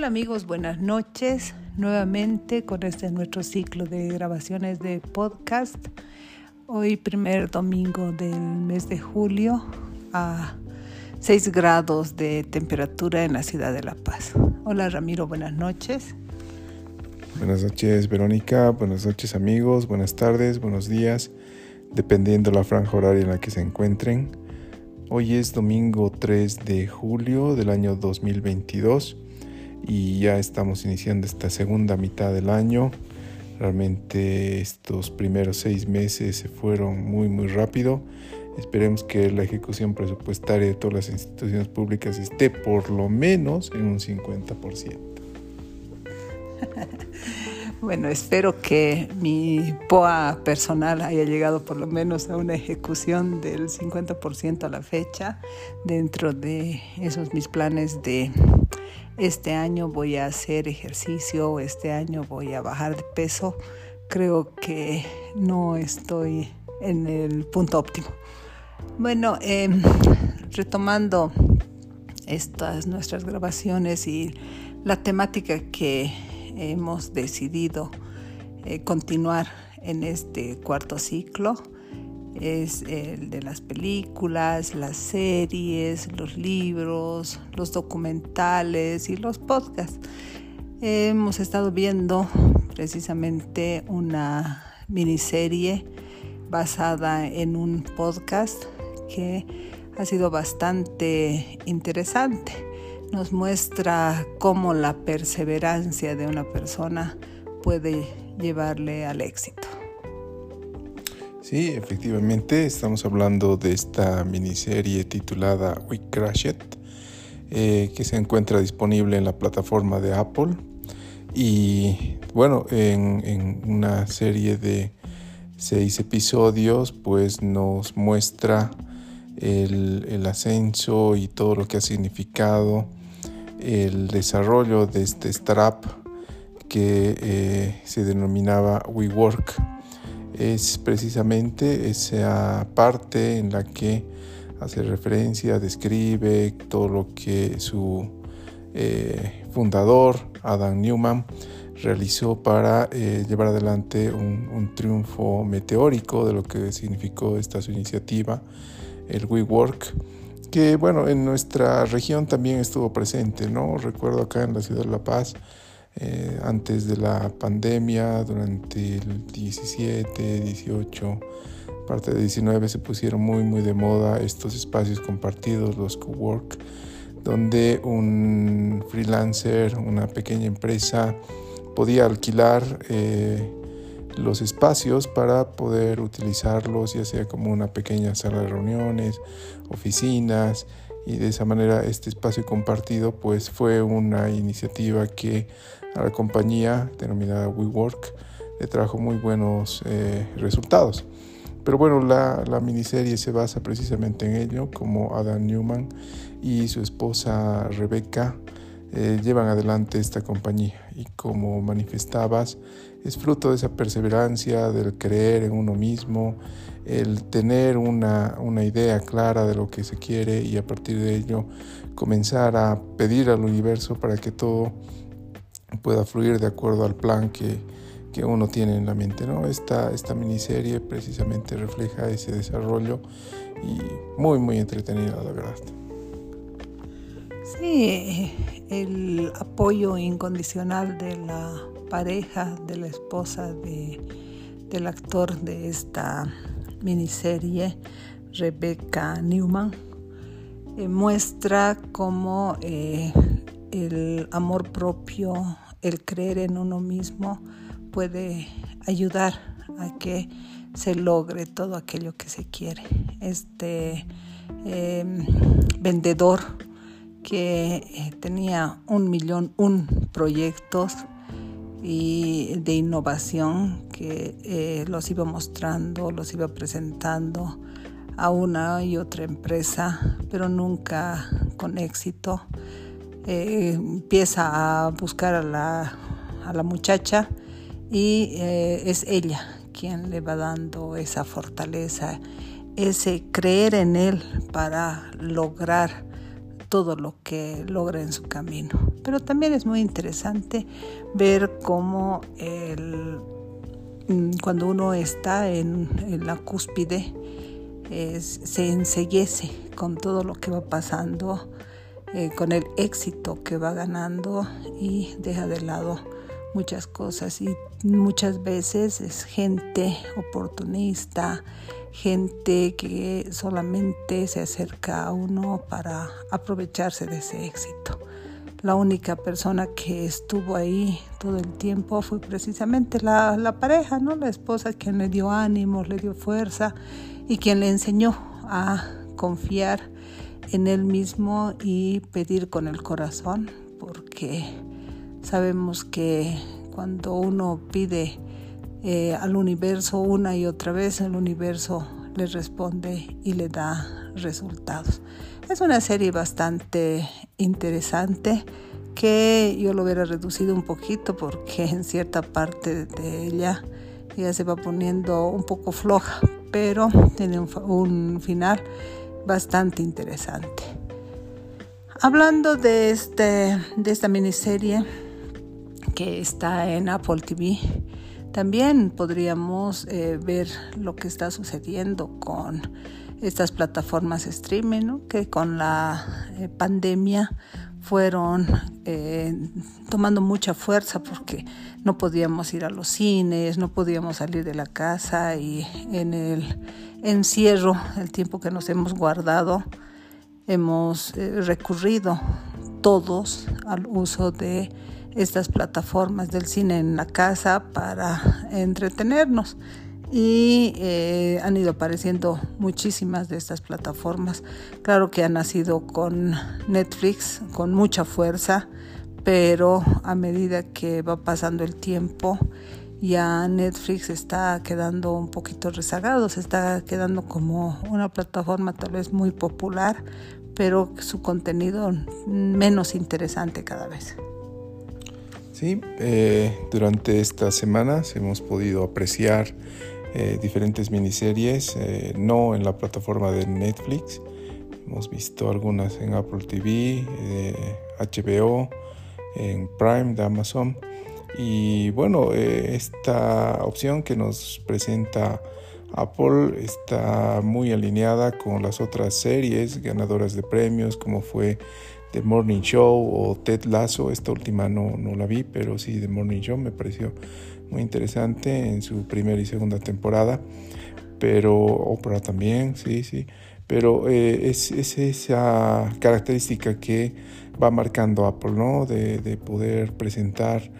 Hola amigos, buenas noches. Nuevamente con este nuestro ciclo de grabaciones de podcast. Hoy primer domingo del mes de julio a 6 grados de temperatura en la ciudad de La Paz. Hola Ramiro, buenas noches. Buenas noches Verónica, buenas noches amigos, buenas tardes, buenos días, dependiendo la franja horaria en la que se encuentren. Hoy es domingo 3 de julio del año 2022 y ya estamos iniciando esta segunda mitad del año. Realmente estos primeros seis meses se fueron muy muy rápido. Esperemos que la ejecución presupuestaria de todas las instituciones públicas esté por lo menos en un 50%. Bueno, espero que mi POA personal haya llegado por lo menos a una ejecución del 50% a la fecha. Dentro de esos mis planes de este año voy a hacer ejercicio, este año voy a bajar de peso, creo que no estoy en el punto óptimo. Bueno, em, retomando estas nuestras grabaciones y la temática que hemos decidido eh, continuar en este cuarto ciclo es el de las películas, las series, los libros, los documentales y los podcasts. Hemos estado viendo precisamente una miniserie basada en un podcast que ha sido bastante interesante. Nos muestra cómo la perseverancia de una persona puede llevarle al éxito. Sí, efectivamente, estamos hablando de esta miniserie titulada We Crash It, eh, que se encuentra disponible en la plataforma de Apple. Y bueno, en, una serie de seis episodios, pues nos muestra el, ascenso y todo lo que ha significado el desarrollo de este startup que eh, se denominaba WeWork es precisamente esa parte en la que hace referencia, describe todo lo que su eh, fundador, Adam Newman, realizó para eh, llevar adelante un, triunfo meteórico de lo que significó esta su iniciativa, el WeWork, que bueno, en nuestra región también estuvo presente, ¿no? Recuerdo acá en la ciudad de La Paz, eh, antes de la pandemia, durante el 17, 18, parte de 19 se pusieron muy muy de moda estos espacios compartidos, los cowork, donde un freelancer, una pequeña empresa podía alquilar eh, los espacios para poder utilizarlos, ya sea como una pequeña sala de reuniones, oficinas, y de esa manera este espacio compartido pues fue una iniciativa que a la compañía denominada WeWork le trajo muy buenos eh, resultados. Pero bueno, la, la, miniserie se basa precisamente en ello, como Adam Newman y su esposa Rebecca eh, llevan adelante esta compañía. Y como manifestabas, es fruto de esa perseverancia, del creer en uno mismo, el tener una, una idea clara de lo que se quiere y a partir de ello comenzar a pedir al universo para que todo pueda fluir de acuerdo al plan que, que uno tiene en la mente. ¿no? Esta, esta miniserie precisamente refleja ese desarrollo y muy, muy entretenida, la verdad. Sí, el apoyo incondicional de la pareja, de la esposa de, del actor de esta miniserie, Rebecca Newman, eh, muestra cómo eh, el amor propio, el creer en uno mismo puede ayudar a que se logre todo aquello que se quiere. Este em, vendedor que eh, tenía un millón, un proyectos y de innovación que eh, los iba mostrando, los iba presentando a una y otra empresa, pero nunca con éxito. Eh, empieza a buscar a la, a la muchacha y eh, es ella quien le va dando esa fortaleza, ese creer en él para lograr todo lo que logra en su camino. pero también es muy interesante ver cómo mm, cuando uno está en, la cúspide se enseguece con todo lo que va pasando, eh, con el éxito que va ganando y deja de lado muchas cosas y muchas veces es gente oportunista, gente que solamente se acerca a uno para aprovecharse de ese éxito. La única persona que estuvo ahí todo el tiempo fue precisamente la, la pareja, ¿no? La esposa quien le dio ánimos, le dio fuerza y quien le enseñó a confiar en él mismo y pedir con el corazón, porque sabemos que cuando uno pide eh, al universo una y otra vez, el universo le responde y le da resultados. Es una serie bastante interesante que yo lo hubiera reducido un poquito porque en cierta parte de ella ya se va poniendo un poco floja, pero tiene un, un final bastante interesante. Hablando de, este, de esta miniserie que está en Apple TV, también podríamos eh, ver lo que está sucediendo con estas plataformas streaming, que con la eh, pandemia fueron eh, tomando mucha fuerza porque no podíamos ir a los cines, no podíamos salir de la casa y en el encierro, el tiempo que nos hemos guardado, hemos recurrido todos al uso de estas plataformas del cine en la casa para entretenernos. Y eh, han ido apareciendo muchísimas de estas plataformas. Claro que han nacido con Netflix, con mucha fuerza, pero a medida que va pasando el tiempo, ya Netflix está quedando un poquito rezagado, se está quedando como una plataforma tal vez muy popular, pero su contenido menos interesante cada vez. Sí, eh, durante estas semanas hemos podido apreciar eh, diferentes miniseries, eh, no en la plataforma de Netflix, hemos visto algunas en Apple TV, HBO, en Prime de Amazon. Y bueno, esta opción que nos presenta Apple está muy alineada con las otras series ganadoras de premios, como fue The Morning Show o Ted Lasso. Esta última no, no la vi, pero sí The Morning Show me pareció muy interesante en su primera y segunda temporada. Pero Oprah también, sí, sí. Pero eh, es, esa característica que va marcando Apple, ¿no? De, de poder presentar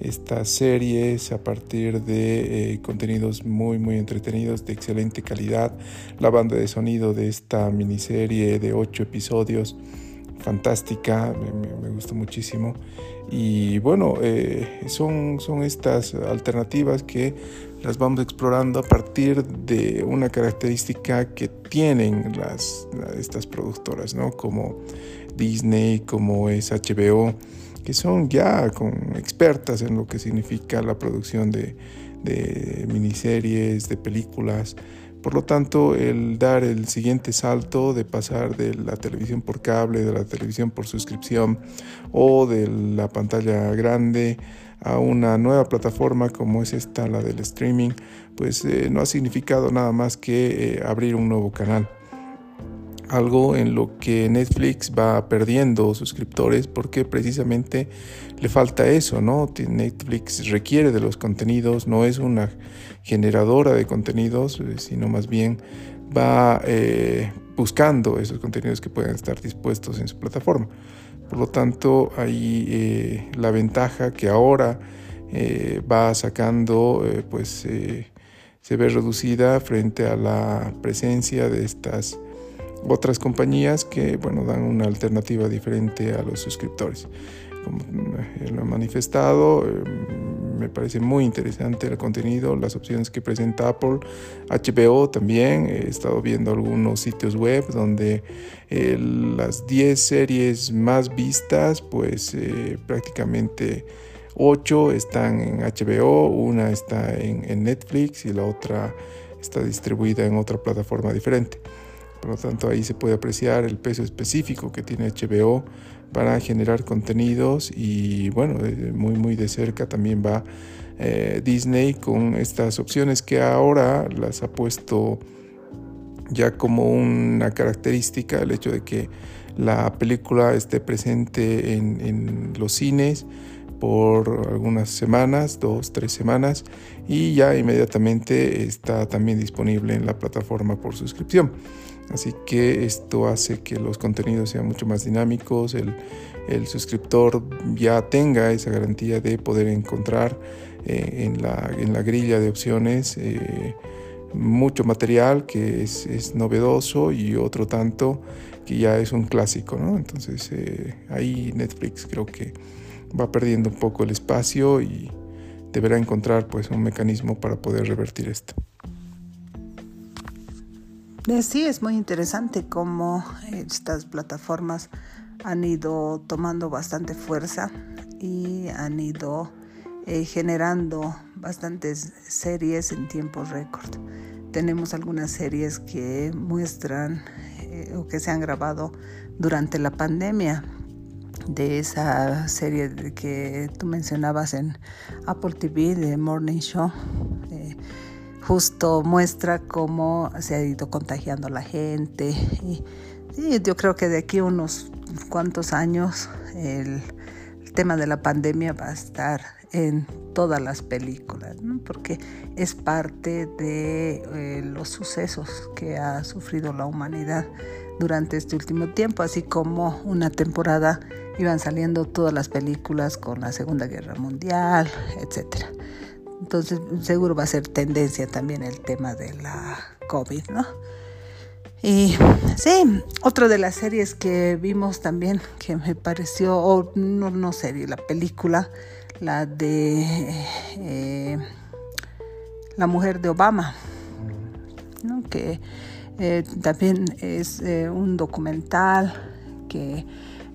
estas series a partir de eh, contenidos muy muy entretenidos de excelente calidad la banda de sonido de esta miniserie de ocho episodios fantástica, me, gustó muchísimo. Y bueno, eh, son, son estas alternativas que las vamos explorando a partir de una característica que tienen las, estas productoras, ¿no? como Disney, como es HBO, que son ya con expertas en lo que significa la producción de, de miniseries, de películas. Por lo tanto, el dar el siguiente salto de pasar de la televisión por cable, de la televisión por suscripción o de la pantalla grande a una nueva plataforma como es esta, la del streaming, pues eh, no ha significado nada más que eh, abrir un nuevo canal algo en lo que Netflix va perdiendo suscriptores porque precisamente le falta eso, ¿no? Netflix requiere de los contenidos, no es una generadora de contenidos, eh, sino más bien va eh, buscando esos contenidos que puedan estar dispuestos en su plataforma. Por lo tanto, hay eh, la ventaja que ahora va sacando, pues se ve reducida frente a la presencia de estas otras compañías que bueno, dan una alternativa diferente a los suscriptores. Como lo he manifestado, eh, me parece muy interesante el contenido, las opciones que presenta Apple, HBO también, he estado viendo algunos sitios web donde eh, las 10 series más vistas, pues eh, prácticamente 8 están en HBO, una está en Netflix y la otra está distribuida en otra plataforma diferente. Por lo tanto, ahí se puede apreciar el peso específico que tiene HBO para generar contenidos y bueno, eh, muy muy de cerca también va eh, Disney con estas opciones que ahora las ha puesto ya como una característica el hecho de que la película esté presente en, en los cines por algunas semanas, dos, tres semanas, y ya inmediatamente está también disponible en la plataforma por suscripción. Así que esto hace que los contenidos sean mucho más dinámicos, el, suscriptor ya tenga esa garantía de poder encontrar eh, en, la, grilla de opciones eh, mucho material que es, novedoso y otro tanto que ya es un clásico. ¿no? Entonces eh, ahí Netflix creo que va perdiendo un poco el espacio y deberá encontrar pues un mecanismo para poder revertir esto. Eh, sí, es muy interesante cómo estas plataformas han ido tomando bastante fuerza y han ido eh, generando bastantes series en tiempo récord. Tenemos algunas series que muestran eh, o que se han grabado durante la pandemia de esa serie que tú mencionabas en Apple TV de Morning Show justo muestra cómo se ha ido contagiando la gente. Y, yo creo que de aquí a unos cuantos años el, tema de la pandemia va a estar en todas las películas, porque es parte de eh, los sucesos que ha sufrido la humanidad durante este último tiempo, así como una temporada iban saliendo todas las películas con la Segunda Guerra Mundial, etcétera. Entonces seguro va a ser tendencia también el tema de la COVID, ¿no? Y sí, otra de las series que vimos también que me pareció, o no, no serie, la película, la de eh, La mujer de Obama, ¿no? que eh, también es eh, un documental que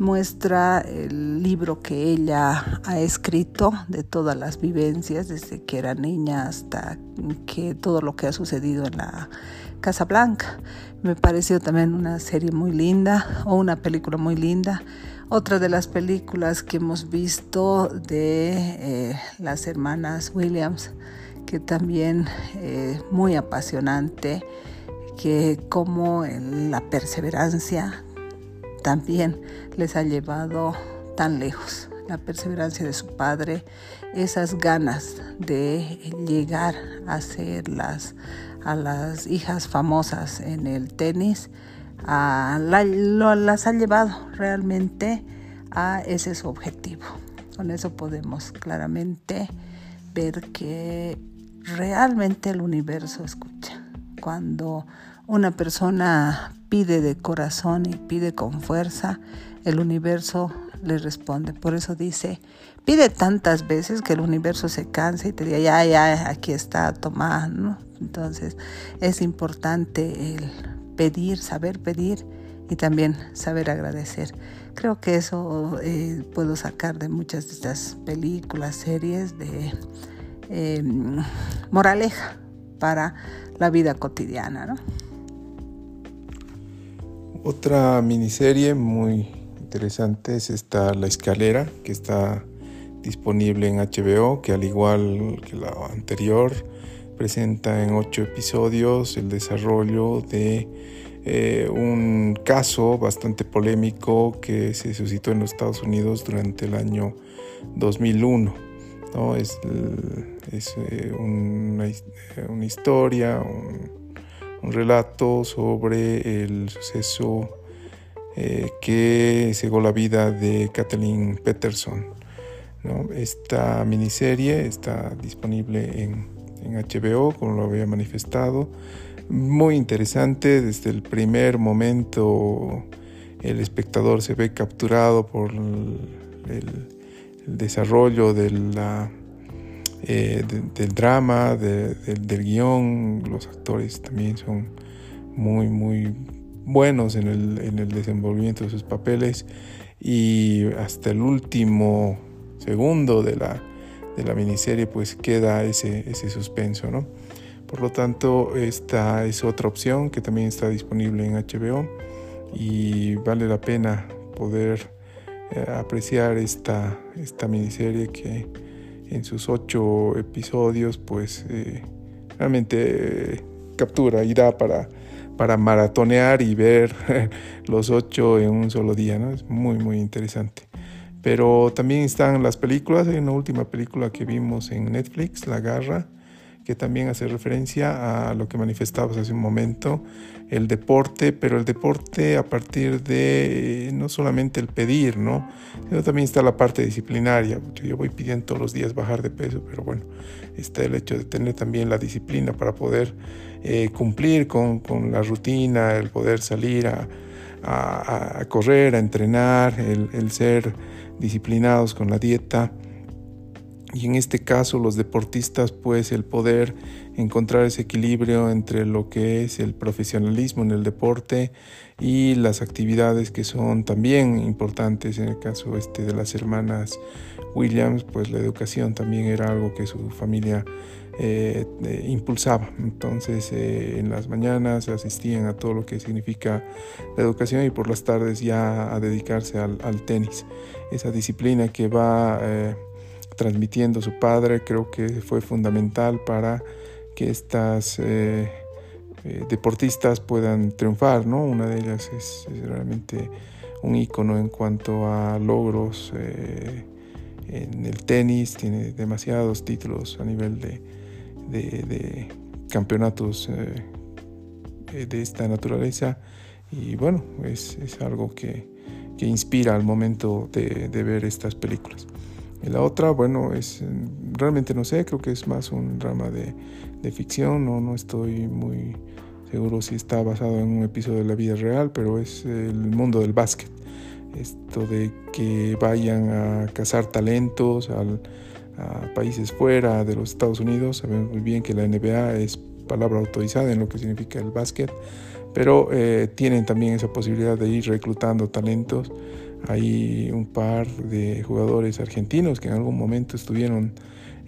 muestra el libro que ella ha escrito de todas las vivencias desde que era niña hasta que todo lo que ha sucedido en la Casa Blanca. Me pareció también una serie muy linda o una película muy linda. Otra de las películas que hemos visto de eh, las hermanas Williams, que también eh, muy apasionante, que como la perseverancia también les ha llevado tan lejos. La perseverancia de su padre, esas ganas de llegar a ser las, a las hijas famosas en el tenis, las ha llevado realmente a ese su objetivo. Con eso podemos claramente ver que realmente el universo escucha. Cuando una persona pide de corazón y pide con fuerza, el universo le responde. Por eso dice, pide tantas veces que el universo se cansa y te diga, ya, ya, aquí está, toma. Entonces es importante el pedir, saber pedir y también saber agradecer. Creo que eso eh, puedo sacar de muchas de estas películas, series de em, moraleja para la vida cotidiana, ¿no? Otra miniserie muy interesante es esta La Escalera, que está disponible en HBO, que al igual que la anterior, presenta en ocho episodios el desarrollo de eh, un caso bastante polémico que se suscitó en los Estados Unidos durante el año 2001. ¿no? Es, eh, una, una, historia, un, un relato sobre el suceso eh, que cegó la vida de Kathleen Peterson. Esta miniserie está disponible en, en, HBO, como lo había manifestado. Muy interesante, desde el primer momento el espectador se ve capturado por el desarrollo de la eh, del drama, del guion, los actores también son muy, muy buenos en el, desenvolvimiento de sus papeles y hasta el último segundo de la, de la miniserie pues queda ese, ese suspenso, ¿no? Por lo tanto, esta es otra opción que también está disponible en HBO y vale la pena poder eh, apreciar esta, esta miniserie que en sus ocho episodios pues eh, realmente eh, captura y da para, para maratonear y ver los ocho en un solo día, ¿no? Es muy muy interesante. Pero también están las películas, hay una última película que vimos en Netflix, La Garra, que también hace referencia a lo que manifestabas hace un momento, el deporte, pero el deporte a partir de no solamente el pedir, ¿no? Sino también está la parte disciplinaria. Yo voy pidiendo todos los días bajar de peso, pero bueno, está el hecho de tener también la disciplina para poder eh, cumplir con, la rutina, el poder salir a, correr, a entrenar, el ser disciplinados con la dieta y en este caso los deportistas pues el poder encontrar ese equilibrio entre lo que es el profesionalismo en el deporte y las actividades que son también importantes. En el caso este de las hermanas Williams pues la educación también era algo que su familia eh, eh, impulsaba. Entonces eh, en las mañanas asistían a todo lo que significa la educación y por las tardes ya a dedicarse al, al tenis. Esa disciplina que va transmitiendo su padre, creo que fue fundamental para que estas eh, eh, deportistas puedan triunfar, ¿no? Una de ellas es, realmente un ícono en cuanto a logros eh, en el tenis, tiene demasiados títulos a nivel de, campeonatos de esta naturaleza y bueno, es, algo que, inspira al momento de ver estas películas. Y la otra, bueno, es realmente no sé, creo que es más un drama de, ficción, no, no estoy muy seguro si está basado en un episodio de la vida real, pero es el mundo del básquet. Esto de que vayan a cazar talentos al, a países fuera de los Estados Unidos. Sabemos muy bien que la NBA es palabra autorizada en lo que significa el básquet, pero eh, tienen también esa posibilidad de ir reclutando talentos hay un par de jugadores argentinos que en algún momento estuvieron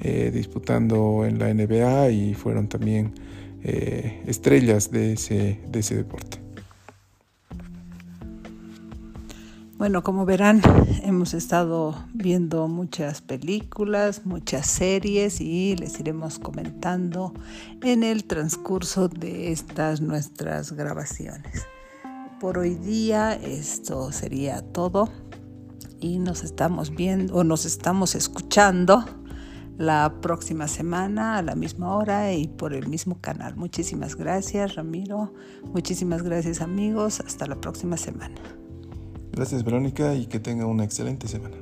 eh, disputando en la NBA y fueron también eh, estrellas de ese, de ese deporte. Bueno, como verán, hemos estado viendo muchas películas, muchas series y les iremos comentando en el transcurso de estas nuestras grabaciones por hoy día esto sería todo y nos estamos viendo o nos estamos escuchando la próxima semana a la misma hora y por el mismo canal. Muchísimas gracias Ramiro, muchísimas gracias amigos, hasta la próxima semana. Gracias Verónica y que tenga una excelente semana.